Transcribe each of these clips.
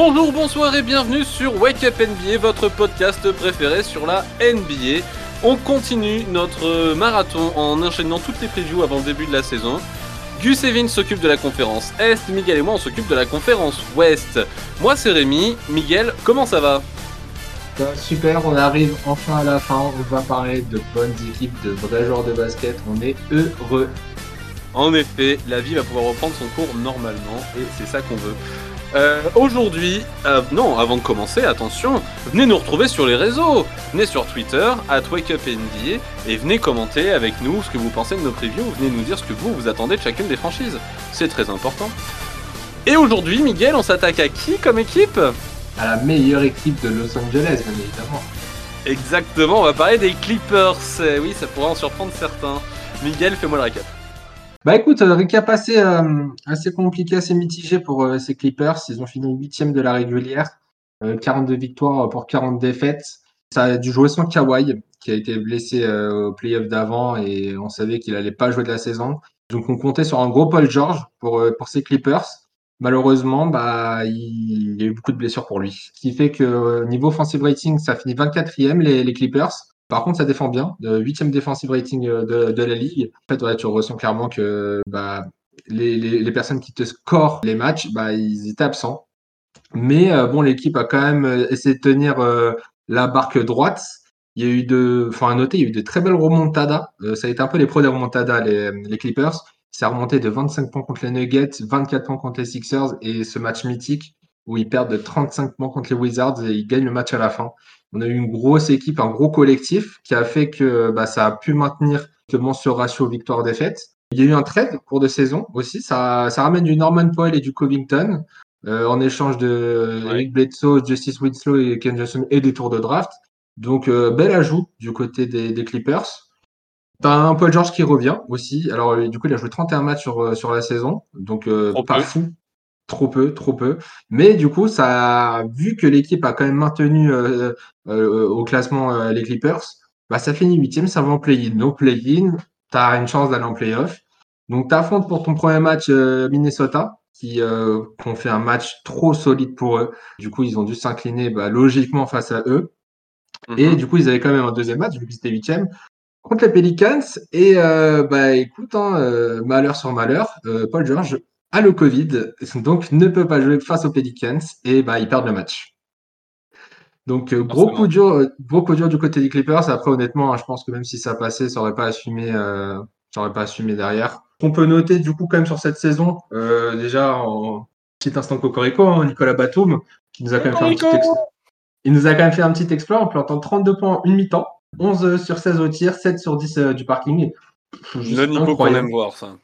Bonjour, bonsoir et bienvenue sur Wake Up NBA, votre podcast préféré sur la NBA. On continue notre marathon en enchaînant toutes les previews avant le début de la saison. Gus et Vince s'occupent de la conférence Est, Miguel et moi on s'occupe de la conférence Ouest. Moi c'est Rémi, Miguel, comment ça va Super, on arrive enfin à la fin, on va parler de bonnes équipes, de vrais joueurs de basket, on est heureux. En effet, la vie va pouvoir reprendre son cours normalement et c'est ça qu'on veut. Euh, Aujourd'hui, euh, non, avant de commencer, attention, venez nous retrouver sur les réseaux. Venez sur Twitter, at WakeUpNBA, et venez commenter avec nous ce que vous pensez de nos previews. Venez nous dire ce que vous, vous attendez de chacune des franchises. C'est très important. Et aujourd'hui, Miguel, on s'attaque à qui comme équipe? À la meilleure équipe de Los Angeles, bien évidemment. Exactement, on va parler des Clippers. Eh oui, ça pourrait en surprendre certains. Miguel, fais-moi le récap. Bah écoute, euh, récap assez, euh, assez compliqué, assez mitigé pour euh, ces Clippers. Ils ont fini huitième de la régulière, euh, 42 victoires pour 40 défaites. Ça a dû jouer sans Kawhi, qui a été blessé au playoff d'avant et on savait qu'il allait pas jouer de la saison. Donc on comptait sur un gros Paul George pour, pour ces Clippers. Malheureusement, bah, il, y a eu beaucoup de blessures pour lui. Ce qui fait que niveau offensive rating, ça finit 24e les, les Clippers. Par contre, ça défend bien. Huitième defensive rating euh, de, la ligue. En fait, tu ressens clairement que bah, les, personnes qui te scorent les matchs, bah, ils étaient absents. Mais euh, bon, l'équipe a quand même euh, essayé de tenir la barque droite. Il y a eu de, enfin à noter, il y a eu de très belles remontadas. Ça a été un peu les pros des remontadas, les, les Clippers. C'est remonté de 25 points contre les Nuggets, 24 points contre les Sixers et ce match mythique où ils perdent de 35 points contre les Wizards et ils gagnent le match à la fin. On a eu une grosse équipe, un gros collectif qui a fait que bah, ça a pu maintenir justement ce ratio victoire-défaite. Il y a eu un trade au cours de saison aussi. Ça, ça ramène du Norman Powell et du Covington euh, en échange de Ouais. Eric Bledsoe, Justice Winslow et Ken Johnson et des tours de draft. Donc, euh, bel ajout du côté des, des Clippers. T'as un Paul George qui revient aussi. Alors, euh, du coup, il a joué 31 matchs sur, sur la saison. Donc, euh, pas peu. fou. Trop peu, trop peu. Mais du coup, ça vu que l'équipe a quand même maintenu euh, euh, au classement euh, les Clippers. Bah, ça finit huitième, ça va en play-in. Donc, play-in, t'as une chance d'aller en play-off. Donc, t'affrontes pour ton premier match euh, Minnesota, qui, euh, ont fait un match trop solide pour eux. Du coup, ils ont dû s'incliner bah, logiquement face à eux. Et Mhm. du coup, ils avaient quand même un deuxième match, vu qu'ils étaient huitième, contre les Pelicans. Et euh, bah écoute, hein, euh, malheur sur malheur, euh, Paul George a le Covid, donc ne peut pas jouer face aux Pelicans et bah ils perdent le match. Donc euh, gros coup dur, euh, gros coup dur du côté des Clippers. Après honnêtement, hein, je pense que même si ça passait, ça aurait pas assumé, euh, ça aurait pas assumé derrière. On peut noter du coup quand même sur cette saison, euh, déjà en petit instant cocorico, hein, Nicolas Batum qui nous a quand même fait un petit Cocorico ex- il nous a quand même fait un petit exploit en plantant 32 points en une mi-temps, 11 sur 16 au tir, 7 sur 10 euh, du parking. Le niveau qu'on aime voir, ça.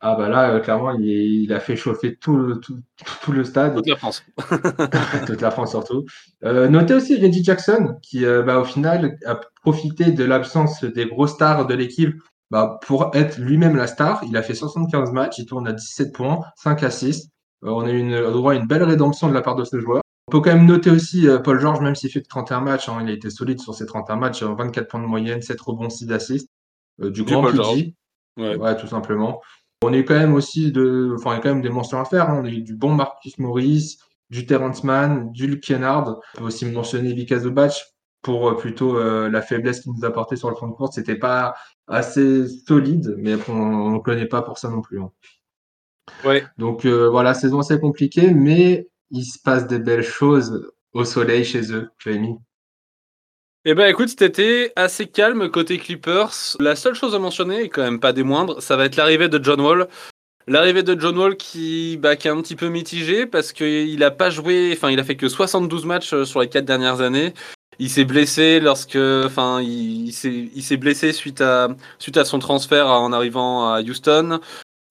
Ah bah là, euh, clairement, il, est- il a fait chauffer tout le, tout, tout le stade, Toute la France. toute la France surtout. Euh, notez aussi Reggie Jackson, qui euh, bah, au final a profité de l'absence des gros stars de l'équipe bah, pour être lui-même la star. Il a fait 75 matchs, il tourne à 17 points, 5 assists. On a eu une, droit à une belle rédemption de la part de ce joueur. On peut quand même noter aussi Paul George, même s'il fait que 31 matchs, hein, il a été solide sur ses 31 matchs, euh, 24 points de moyenne, 7 rebonds, 6 assists. Du grand Paul PG. George. Ouais. Ouais, tout simplement. On est quand même aussi de, enfin, il y a quand même des mentions à faire. hein. On a eu du bon Marcus Morris, du Terrence Mann, du Luke Kennard. On peut aussi mentionner Vika Zubac pour euh, plutôt euh, la faiblesse qu'il nous a apporté sur le fond de course. C'était pas assez solide, mais après, on ne connaît pas pour ça non plus. hein. Ouais. Donc euh, voilà, saison assez compliquée, mais il se passe des belles choses au soleil chez eux, Jérémy. Eh ben écoute, cet été, assez calme côté Clippers. La seule chose à mentionner, et quand même pas des moindres, ça va être l'arrivée de John Wall. L'arrivée de John Wall qui, bah, est un petit peu mitigé parce qu'il a pas joué, enfin il a fait que 72 matchs euh, sur les quatre dernières années. Il s'est blessé lorsque, enfin il, s'est blessé suite à, suite à son transfert en arrivant à Houston.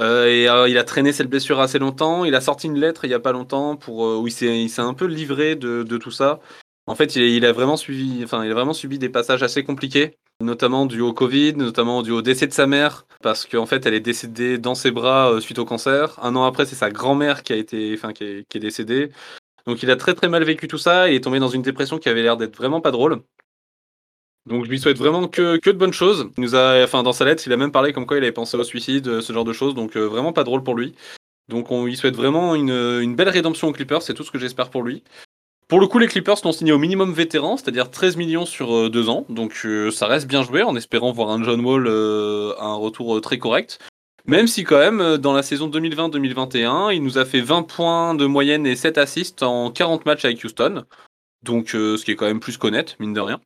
Euh, et euh, il a traîné cette blessure assez longtemps. Il a sorti une lettre il y a pas longtemps pour où il s'est un peu livré de tout ça. En fait, il, a vraiment subi des passages assez compliqués, notamment dû au Covid, notamment dû au décès de sa mère, parce qu'en fait, elle est décédée dans ses bras euh, suite au cancer. Un an après, c'est sa grand-mère qui a été, enfin, qui est, décédée. Donc, il a très très mal vécu tout ça. Il est tombé dans une dépression qui avait l'air d'être vraiment pas drôle. Donc, je lui souhaite vraiment que, de bonnes choses. Dans sa lettre, il a même parlé comme quoi il avait pensé au suicide, euh, ce genre de choses. Donc, euh, vraiment pas drôle pour lui. Donc on lui souhaite vraiment une, une belle rédemption aux Clippers, c'est tout ce que j'espère pour lui. Pour le coup, les Clippers l'ont signé au minimum vétéran, c'est-à-dire 13 millions sur euh, deux ans. Donc euh, ça reste bien joué en espérant voir un John Wall euh, à un retour très correct. Même si quand même, dans la saison 2020-2021, il nous a fait 20 points de moyenne et 7 assists en 40 matchs avec Houston. Donc ce qui est quand même plus qu'honnête, mine de rien.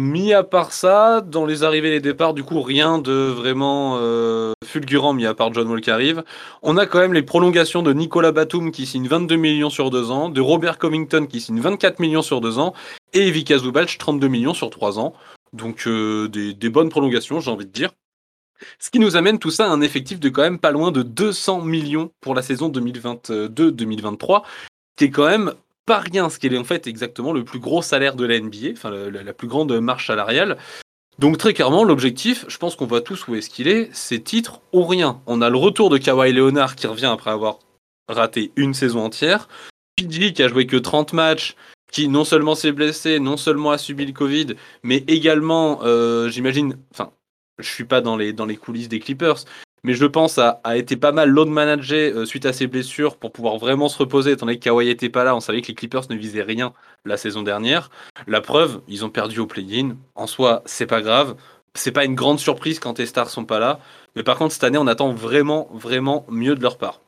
Mis à part ça, dans les arrivées et les départs, du coup, rien de vraiment euh, fulgurant, mis à part John Wall qui arrive. On a quand même les prolongations de Nicolas Batum qui signe 22 millions sur deux ans, de Robert Covington qui signe 24 millions sur deux ans, et Vika Zubac 32 millions sur trois ans. Donc euh, des, des bonnes prolongations, j'ai envie de dire. Ce qui nous amène tout ça à un effectif de quand même pas loin de 200 millions pour la saison 2022-2023, qui est quand même pas rien, ce qui est en fait exactement le plus gros salaire de la NBA, enfin la, plus grande marche salariale. Donc très clairement, l'objectif, je pense qu'on voit tous où est-ce qu'il est, c'est titre ou rien. On a le retour de Kawhi Leonard qui revient après avoir raté une saison entière. PG qui a joué que 30 matchs, qui non seulement s'est blessé, non seulement a subi le Covid, mais également, euh, j'imagine, enfin, je suis pas dans les, dans les coulisses des Clippers, mais je pense a, été pas mal load managé euh, suite à ses blessures pour pouvoir vraiment se reposer, étant donné que Kawhi était pas là. On savait que les Clippers ne visaient rien la saison dernière. La preuve, ils ont perdu au play-in. En soi, c'est pas grave. C'est pas une grande surprise quand tes stars sont pas là. Mais par contre, cette année, on attend vraiment, vraiment mieux de leur part.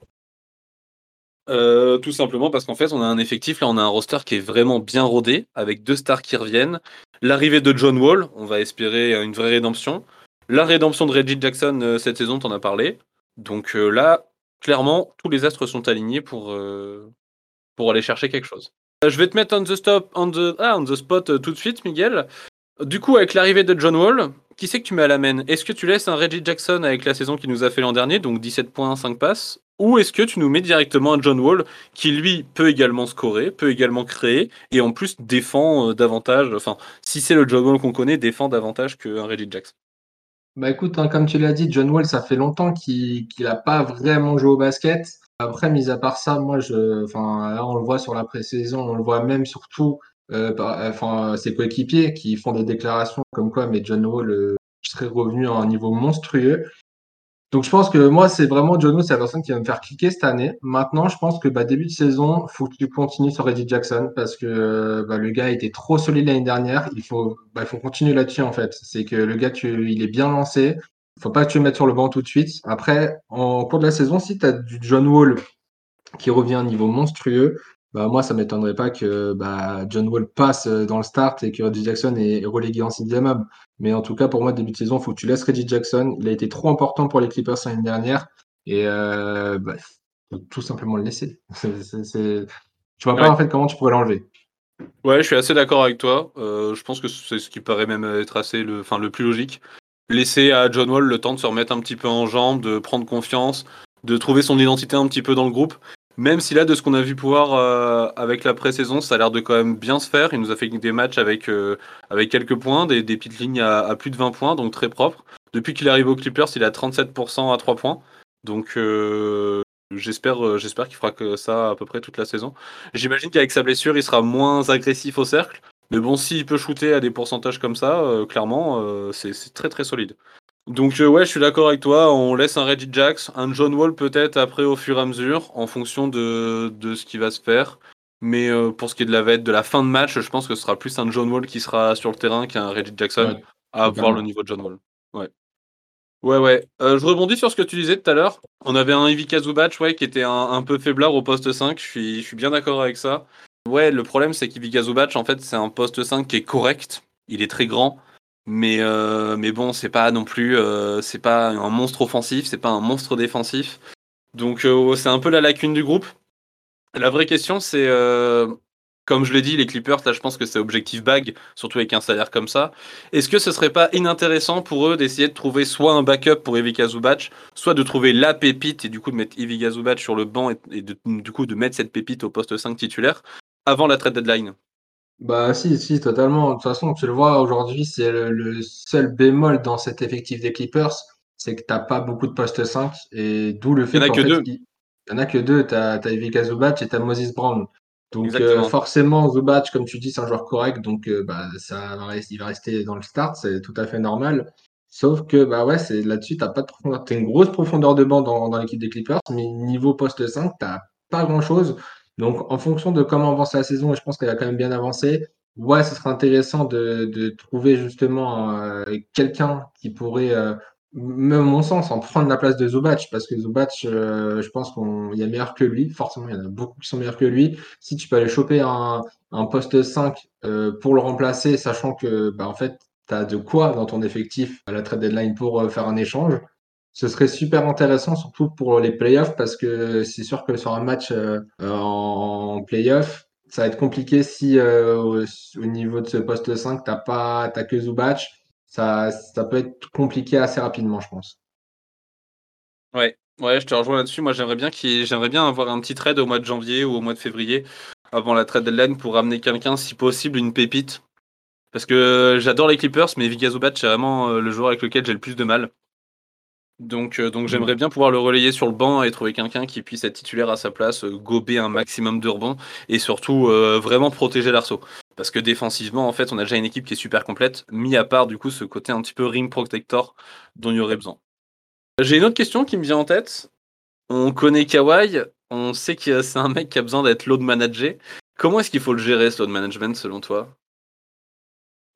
Euh, tout simplement parce qu'en fait, on a un effectif, là, on a un roster qui est vraiment bien rodé, avec deux stars qui reviennent. L'arrivée de John Wall, on va espérer une vraie rédemption. La rédemption de Reggie Jackson euh, cette saison, t'en as parlé. Donc euh, là, clairement, tous les astres sont alignés pour, euh, pour aller chercher quelque chose. je vais te mettre on the, stop, on the, ah, on the spot tout de suite, Miguel. Du coup, avec l'arrivée de John Wall, qui c'est que tu mets à la main? Est-ce que tu laisses un Reggie Jackson avec la saison qu'il nous a fait l'an dernier, donc 17 points, 5 passes? Ou est-ce que tu nous mets directement un John Wall qui, lui, peut également scorer, peut également créer, et en plus défend davantage, enfin, si c'est le John Wall qu'on connaît, défend davantage qu'un Reggie Jackson? Bah écoute, hein, comme tu l'as dit, John Wall, ça fait longtemps qu'il n'a pas vraiment joué au basket. Après, mis à part ça, moi, je, enfin, là, on le voit sur la pré-saison, on le voit même surtout, euh, enfin, ses coéquipiers qui font des déclarations comme quoi, mais John Wall euh, serait revenu à un niveau monstrueux. Donc je pense que moi, c'est vraiment Jono, c'est la personne qui va me faire cliquer cette année. Maintenant, je pense que bah, début de saison, il faut que tu continues sur Reggie Jackson parce que bah, le gars était trop solide l'année dernière. Il faut, bah, il faut continuer là-dessus en fait. C'est que le gars, il est bien lancé. Il faut pas que tu le mettes sur le banc tout de suite. Après, en cours de la saison, si tu as du John Wall qui revient à un niveau monstrueux, bah, moi, ça m'étonnerait pas que bah, John Wall passe euh, dans le start et que Reggie Jackson est relégué en sixième homme. Mais en tout cas, pour moi, début de saison, il faut que tu laisses Reggie Jackson. Il a été trop important pour les Clippers l'année dernière. Et euh, bah, faut tout simplement le laisser. Tu vois pas en fait comment tu pourrais l'enlever. Ouais, je suis assez d'accord avec toi. Euh, je pense que c'est ce qui paraît même être assez le, enfin, le plus logique. Laisser à John Wall le temps de se remettre un petit peu en jambe, de prendre confiance, de trouver son identité un petit peu dans le groupe. Même si là, de ce qu'on a vu pouvoir euh, avec la pré-saison, ça a l'air de quand même bien se faire. Il nous a fait des matchs avec, euh, avec quelques points, des, des petites lignes à, plus de 20 points, donc très propre. Depuis qu'il arrive aux Clippers, il a 37% à 3 points. Donc euh, j'espère j'espère qu'il fera que ça à peu près toute la saison. J'imagine qu'avec sa blessure, il sera moins agressif au cercle. Mais bon, s'il peut shooter à des pourcentages comme ça, clairement, c'est très très solide. Donc euh, ouais, je suis d'accord avec toi. On laisse un Reggie Jacks, un John Wall peut-être après au fur et à mesure, en fonction de, de ce qui va se faire. Mais euh, pour ce qui est de la de la fin de match, je pense que ce sera plus un John Wall qui sera sur le terrain qu'un Reggie Jackson à voir le niveau de John Wall. Ouais. Ouais, ouais. Euh, je rebondis sur ce que tu disais tout à l'heure. On avait un Zubac ouais, qui était un, un, peu faiblard au poste 5. Je suis, je suis bien d'accord avec ça. Ouais, le problème, c'est qu'Ivica Zubac, en fait, c'est un poste 5 qui est correct. Il est très grand. Mais, euh, mais bon, c'est pas non plus, euh, c'est pas un monstre offensif, c'est pas un monstre défensif. Donc euh, c'est un peu la lacune du groupe. La vraie question, c'est, comme je l'ai dit, les Clippers, là je pense que c'est objectif bag, surtout avec un salaire comme ça. Est-ce que ce serait pas inintéressant pour eux d'essayer de trouver soit un backup pour Ivica Zubac, soit de trouver la pépite et du coup de mettre Ivica Zubac sur le banc et, du coup de mettre cette pépite au poste 5 titulaire avant la trade deadline? Bah si, si, totalement. De toute façon, tu le vois aujourd'hui, c'est le, seul bémol dans cet effectif des Clippers, c'est que t'as pas beaucoup de postes 5 et d'où le fait qu'il n'y en a que deux. Il y en a que deux. T'as as Ivica Zubac et t'as Moses Brown. Donc euh, forcément, Zubac, comme tu dis, c'est un joueur correct, donc euh, bah, ça va rester, il va rester dans le start, c'est tout à fait normal. Sauf que, bah ouais, c'est là-dessus, t'as pas de profondeur. T'as une grosse profondeur de banc dans, dans l'équipe des Clippers, mais niveau poste 5, t'as pas grand-chose. Donc, en fonction de comment avance la saison, et je pense qu'elle a quand même bien avancé, ouais, ce serait intéressant de, trouver justement euh, quelqu'un qui pourrait, euh, même à mon sens, en prendre la place de Zubac, parce que Zubac, euh, je pense qu'il y a meilleur que lui. Forcément, il y en a beaucoup qui sont meilleurs que lui. Si tu peux aller choper un, poste 5 euh, pour le remplacer, sachant que, bah, en fait, tu as de quoi dans ton effectif à la trade deadline pour faire un échange. Ce serait super intéressant, surtout pour les playoffs, parce que c'est sûr que sur un match euh, en playoff, ça va être compliqué si euh, au, au, niveau de ce poste 5, tu n'as pas, as que Zubac. Ça, peut être compliqué assez rapidement, je pense. Ouais, ouais, je te rejoins là-dessus. Moi, j'aimerais bien, bien avoir un petit trade au mois de janvier ou au mois de février avant la trade deadline pour ramener quelqu'un, si possible, une pépite parce que j'adore les Clippers, mais Viga Zubac, c'est vraiment euh, le joueur avec lequel j'ai le plus de mal. Donc, euh, donc j'aimerais bien pouvoir le relayer sur le banc et trouver quelqu'un qui puisse être titulaire à sa place, euh, gober un maximum de rebonds et surtout vraiment protéger l'arceau. Parce que défensivement, en fait, on a déjà une équipe qui est super complète, mis à part du coup ce côté un petit peu ring protector dont il y aurait besoin. J'ai une autre question qui me vient en tête. On connaît Kawhi, on sait que c'est un mec qui a besoin d'être load manager. Comment est-ce qu'il faut le gérer ce load management selon toi?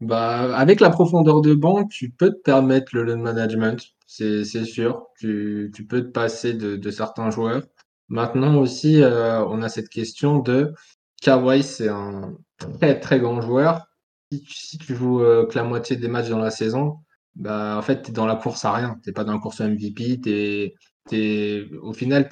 Bah, avec la profondeur de banc, tu peux te permettre le load management, c'est sûr. Tu, tu, peux te passer de, de certains joueurs. Maintenant aussi, euh, on a cette question de Kawhi, c'est un très très grand joueur. Si tu, si tu joues euh, que la moitié des matchs dans la saison, bah, en fait, tu es dans la course à rien. Tu pas dans la course à MVP, au final,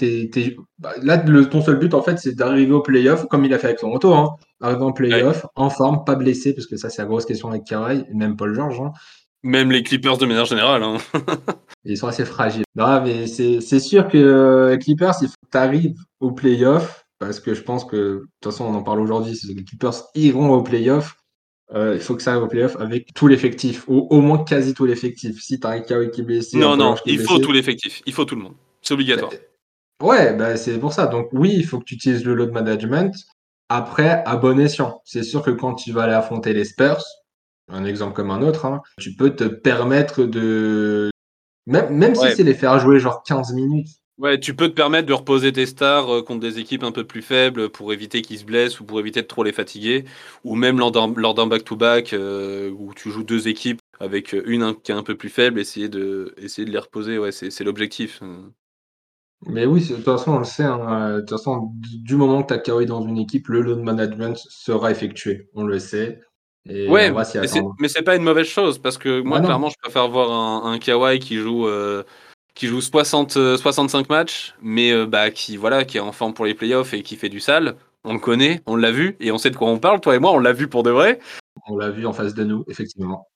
bah, là, le, ton seul but, en fait, c'est d'arriver au playoff, comme il a fait avec Toronto, hein, arriver en playoff, en forme, pas blessé, parce que ça, c'est la grosse question avec Kawhi, et même Paul George. Hein. Même les Clippers de manière générale. Hein. Ils sont assez fragiles. Non, mais c'est sûr que euh, les Clippers, il faut que tu arrives au playoff, parce que je pense que, de toute façon, on en parle aujourd'hui, les Clippers iront au playoff. Euh, il faut que ça arrive au playoff avec tout l'effectif, ou au moins quasi tout l'effectif. Si tu as un Kawhi qui est blessé. Non, non, il faut tout l'effectif. Il faut tout le monde. C'est obligatoire. Ouais, bah, c'est pour ça. Donc oui, il faut que tu utilises le load management. Après, à bon escient. C'est sûr que quand tu vas aller affronter les Spurs, un exemple comme un autre, hein, tu peux te permettre de... Même, même si c'est les faire jouer genre 15 minutes. Ouais, tu peux te permettre de reposer tes stars euh, contre des équipes un peu plus faibles pour éviter qu'ils se blessent ou pour éviter de trop les fatiguer. Ou même lors d'un back-to-back euh, où tu joues deux équipes avec une qui est un peu plus faible, essayer de, essayer de les reposer. Ouais, c'est l'objectif. Mais oui, de toute façon, on le sait. Hein, euh, de toute façon, du moment que tu as Kawhi dans une équipe, le load management sera effectué. On le sait. Et ouais, mais c'est pas une mauvaise chose parce que moi, clairement, je préfère voir un, un Kawhi qui joue, euh, qui joue 60, 65 euh, matchs, mais bah, qui, voilà, qui est en forme pour les playoffs et qui fait du sale. On le connaît, on l'a vu et on sait de quoi on parle. Toi et moi, on l'a vu pour de vrai. On l'a vu en face de nous, effectivement.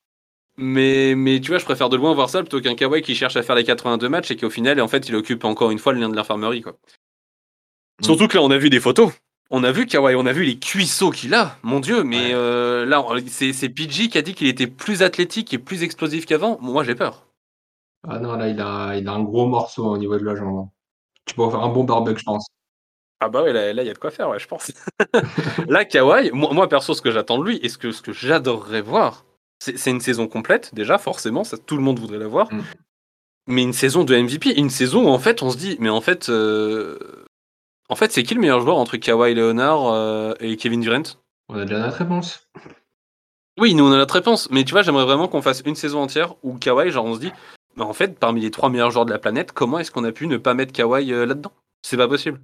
Mais, mais tu vois, je préfère de loin voir ça plutôt qu'un Kawhi qui cherche à faire les 82 matchs et qui au final, en fait, il occupe encore une fois le lien de l'infirmerie. Quoi. Mm. Surtout que là, on a vu des photos. On a vu Kawhi, on a vu les cuisseaux qu'il a, mon Dieu, mais euh, là, c'est PG qui a dit qu'il était plus athlétique et plus explosif qu'avant. Moi, j'ai peur. Ah non, là, il a, il a un gros morceau au niveau de la jambe. Tu peux faire un bon barbecue, je pense. Ah bah ouais, là, il y a de quoi faire, ouais, je pense. là, Kawhi, moi, perso, ce que j'attends de lui et ce que, ce que j'adorerais voir, c'est une saison complète, déjà, forcément, ça, tout le monde voudrait l'avoir. Mm. Mais une saison de MVP, une saison où en fait on se dit, mais en fait, euh, en fait, c'est qui le meilleur joueur entre Kawhi Leonard euh, et Kevin Durant? On a déjà notre réponse. Oui, nous on a notre réponse, mais tu vois, j'aimerais vraiment qu'on fasse une saison entière où Kawhi, genre on se dit, mais en fait, parmi les trois meilleurs joueurs de la planète, comment est-ce qu'on a pu ne pas mettre Kawhi euh, là-dedans? C'est pas possible.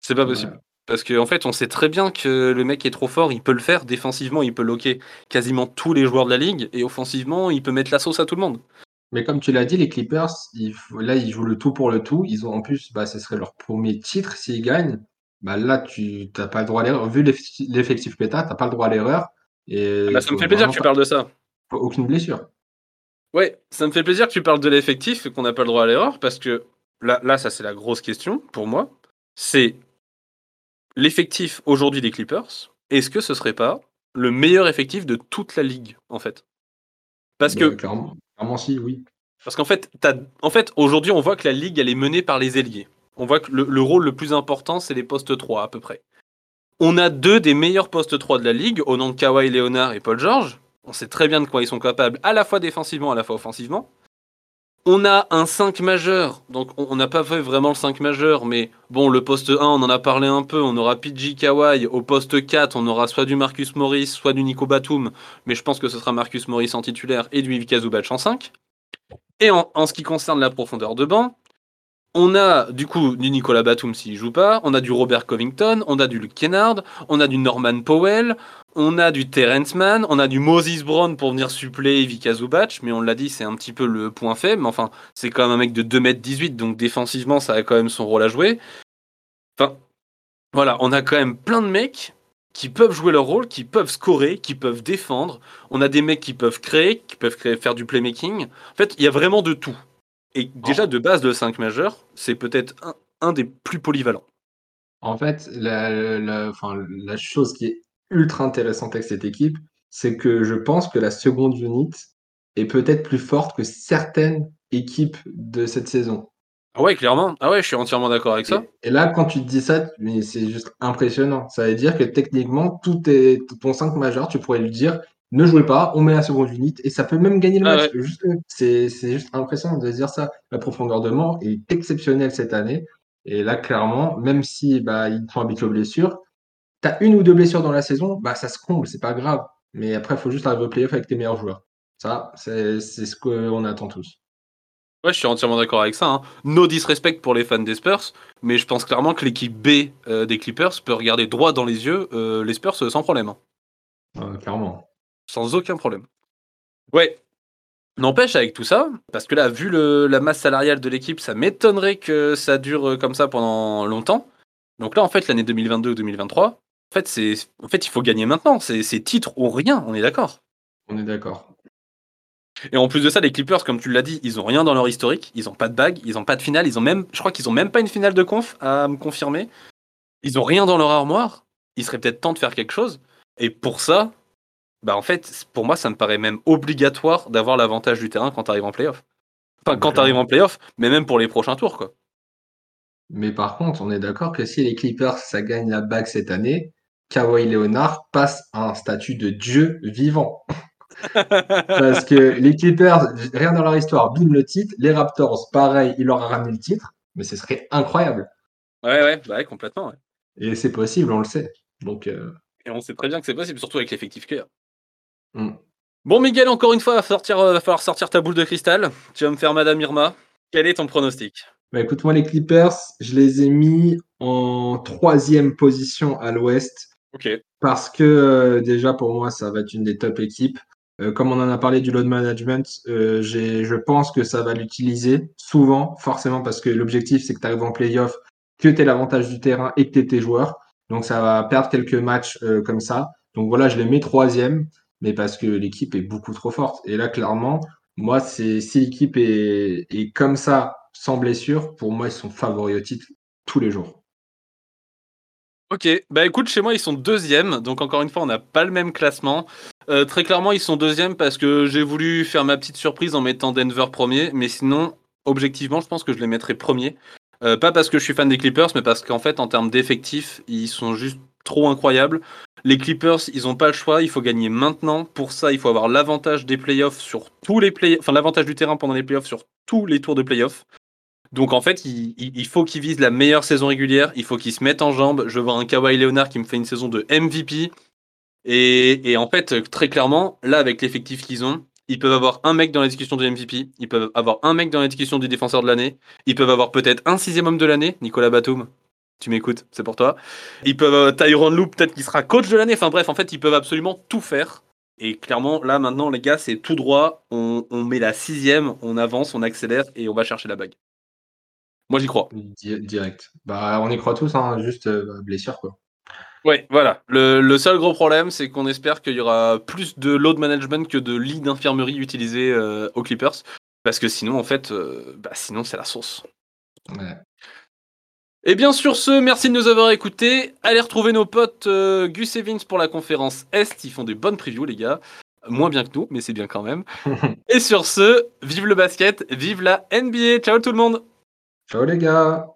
C'est pas possible. Parce qu'en en fait, on sait très bien que le mec est trop fort, il peut le faire. Défensivement, il peut loquer quasiment tous les joueurs de la ligue. Et offensivement, il peut mettre la sauce à tout le monde. Mais comme tu l'as dit, les Clippers, là, ils jouent le tout pour le tout. Ils ont en plus, bah, ce serait leur premier titre s'ils gagnent. Bah, là, tu n'as pas le droit à l'erreur. Vu l'effectif que tu n'as pas le droit à l'erreur. Et ah bah, ça me fait plaisir que tu parles de ça. Aucune blessure. Ouais, ça me fait plaisir que tu parles de l'effectif et qu'on n'a pas le droit à l'erreur parce que là, là ça c'est la grosse question pour moi. C'est l'effectif aujourd'hui des Clippers, est-ce que ce serait pas le meilleur effectif de toute la ligue, en fait? Parce que. Clairement, oui. Parce qu'en fait, en fait aujourd'hui, on voit que la ligue, elle est menée par les ailiers. On voit que le, rôle le plus important, c'est les postes 3, à peu près. On a deux des meilleurs postes 3 de la ligue, au nom de Kawhi Leonard et Paul George. On sait très bien de quoi ils sont capables, à la fois défensivement, à la fois offensivement. On a un 5 majeur, donc on n'a pas vraiment le 5 majeur, mais bon, le poste 1, on en a parlé un peu, on aura PG Kawhi, au poste 4, on aura soit du Marcus Morris, soit du Nico Batum, mais je pense que ce sera Marcus Morris en titulaire et du Ivica Zubac en 5. Et en, ce qui concerne la profondeur de banc, on a du coup du Nicolas Batum s'il joue pas, on a du Robert Covington, on a du Luke Kennard, on a du Norman Powell, on a du Terrence Mann, on a du Moses Brown pour venir suppléer Vika Zubac, mais on l'a dit, c'est un petit peu le point faible, mais enfin, c'est quand même un mec de 2m18, donc défensivement, ça a quand même son rôle à jouer. Enfin, voilà, on a quand même plein de mecs qui peuvent jouer leur rôle, qui peuvent scorer, qui peuvent défendre. On a des mecs qui peuvent créer, qui peuvent faire du playmaking. En fait, il y a vraiment de tout. Et déjà, de base, le 5 majeur, c'est peut-être un, un, des plus polyvalents. En fait, la, la, enfin, la, chose qui est ultra intéressante avec cette équipe, c'est que je pense que la seconde unit est peut-être plus forte que certaines équipes de cette saison. Ah ouais, clairement. Ah ouais, je suis entièrement d'accord avec ça. Et, et, là, quand tu te dis ça, c'est juste impressionnant. Ça veut dire que techniquement, tout est ton 5 majeur, tu pourrais lui dire ne jouez pas, on met la seconde unité et ça peut même gagner le Ah match. ouais. Juste, c'est, c'est juste impressionnant de dire ça. La profondeur de mort est exceptionnelle cette année. Et là, clairement, même si bah, ils sont habitués aux blessures, tu as une ou deux blessures dans la saison, bah, ça se comble, c'est pas grave. Mais après, il faut juste arriver au playoff avec tes meilleurs joueurs. Ça, c'est, c'est ce qu'on attend tous. Ouais, je suis entièrement d'accord avec ça. Hein. No disrespect pour les fans des Spurs, mais je pense clairement que l'équipe B euh, des Clippers peut regarder droit dans les yeux euh, les Spurs euh, sans problème. hein. Euh, clairement. Sans aucun problème. Ouais. N'empêche, avec tout ça, parce que là, vu le- la masse salariale de l'équipe, ça m'étonnerait que ça dure euh, comme ça pendant longtemps. Donc là, en fait, l'année 2022 ou 2023, en fait, c'est, en fait, il faut gagner maintenant. C'est, c'est titre ou rien, on est d'accord. On est d'accord. Et en plus de ça, les Clippers, comme tu l'as dit, ils ont rien dans leur historique. Ils ont pas de bague, ils ont pas de finale, ils ont même, je crois qu'ils ont même pas une finale de conf à me confirmer. Ils ont rien dans leur armoire. Il serait peut-être temps de faire quelque chose. Et pour ça, bah en fait, pour moi, ça me paraît même obligatoire d'avoir l'avantage du terrain quand tu arrives en playoff. Enfin, quand tu arrives en playoff, mais même pour les prochains tours, quoi. Mais par contre, on est d'accord que si les Clippers, ça gagne la bague cette année, Kawhi Leonard passe à un statut de dieu vivant. Parce que les Clippers, rien dans leur histoire, bim le titre. Les Raptors, pareil, il leur a ramené le titre. Mais ce serait incroyable. Ouais, ouais, bah ouais, complètement. ouais. Et c'est possible, on le sait. Donc, euh, Et on sait très bien que c'est possible, surtout avec l'effectif qu'il y a. hmm. Bon, Miguel, encore une fois, va, sortir, euh, va falloir sortir ta boule de cristal. Tu vas me faire Madame Irma. Quel est ton pronostic? Bah, écoute, moi, les Clippers, je les ai mis en troisième position à l'ouest. Ok. Parce que euh, déjà, pour moi, ça va être une des top équipes. Euh, comme on en a parlé du load management, euh, je pense que ça va l'utiliser souvent, forcément, parce que l'objectif, c'est que tu arrives en playoff, que tu aies l'avantage du terrain et que tu aies tes joueurs. Donc, ça va perdre quelques matchs comme ça. Donc, voilà, je les mets troisième, mais parce que l'équipe est beaucoup trop forte. Et là, clairement, moi, c'est si l'équipe est, comme ça, sans blessure, pour moi, ils sont favoris au titre tous les jours. Ok, bah écoute, chez moi ils sont deuxième, donc encore une fois on n'a pas le même classement. Euh, très clairement ils sont deuxième parce que j'ai voulu faire ma petite surprise en mettant Denver premier, mais sinon objectivement je pense que je les mettrais premier. Euh, pas parce que je suis fan des Clippers, mais parce qu'en fait en termes d'effectifs ils sont juste trop incroyables. Les Clippers ils ont pas le choix, il faut gagner maintenant. Pour ça il faut avoir l'avantage des playoffs sur tous les play, enfin l'avantage du terrain pendant les playoffs sur tous les tours de playoffs. Donc en fait, il, faut qu'ils visent la meilleure saison régulière, il faut qu'ils se mettent en jambes. Je vois un Kawhi Leonard qui me fait une saison de MVP. Et, et en fait, très clairement, là, avec l'effectif qu'ils ont, ils peuvent avoir un mec dans la discussion du MVP, ils peuvent avoir un mec dans la discussion du défenseur de l'année, ils peuvent avoir peut-être un sixième homme de l'année, Nicolas Batum. Tu m'écoutes, c'est pour toi. Ils peuvent Tyron Lue, peut-être qu'il sera coach de l'année. Enfin bref, en fait, ils peuvent absolument tout faire. Et clairement, là maintenant, les gars, c'est tout droit. On, on met la sixième, on avance, on accélère et on va chercher la bague. Moi, j'y crois. Di- Direct. Bah, on y croit tous, hein, juste euh, bah, blessure, quoi. Ouais, voilà. Le, le seul gros problème, c'est qu'on espère qu'il y aura plus de load management que de lits d'infirmerie utilisés euh, aux Clippers. Parce que sinon, en fait, euh, bah, sinon, c'est la sauce. Ouais. Et bien sur ce, merci de nous avoir écoutés. Allez retrouver nos potes euh, Gus et Vince pour la conférence Est. Ils font des bonnes previews, les gars. Moins bien que nous, mais c'est bien quand même. et sur ce, vive le basket, vive la NBA. Ciao tout le monde Ciao les gars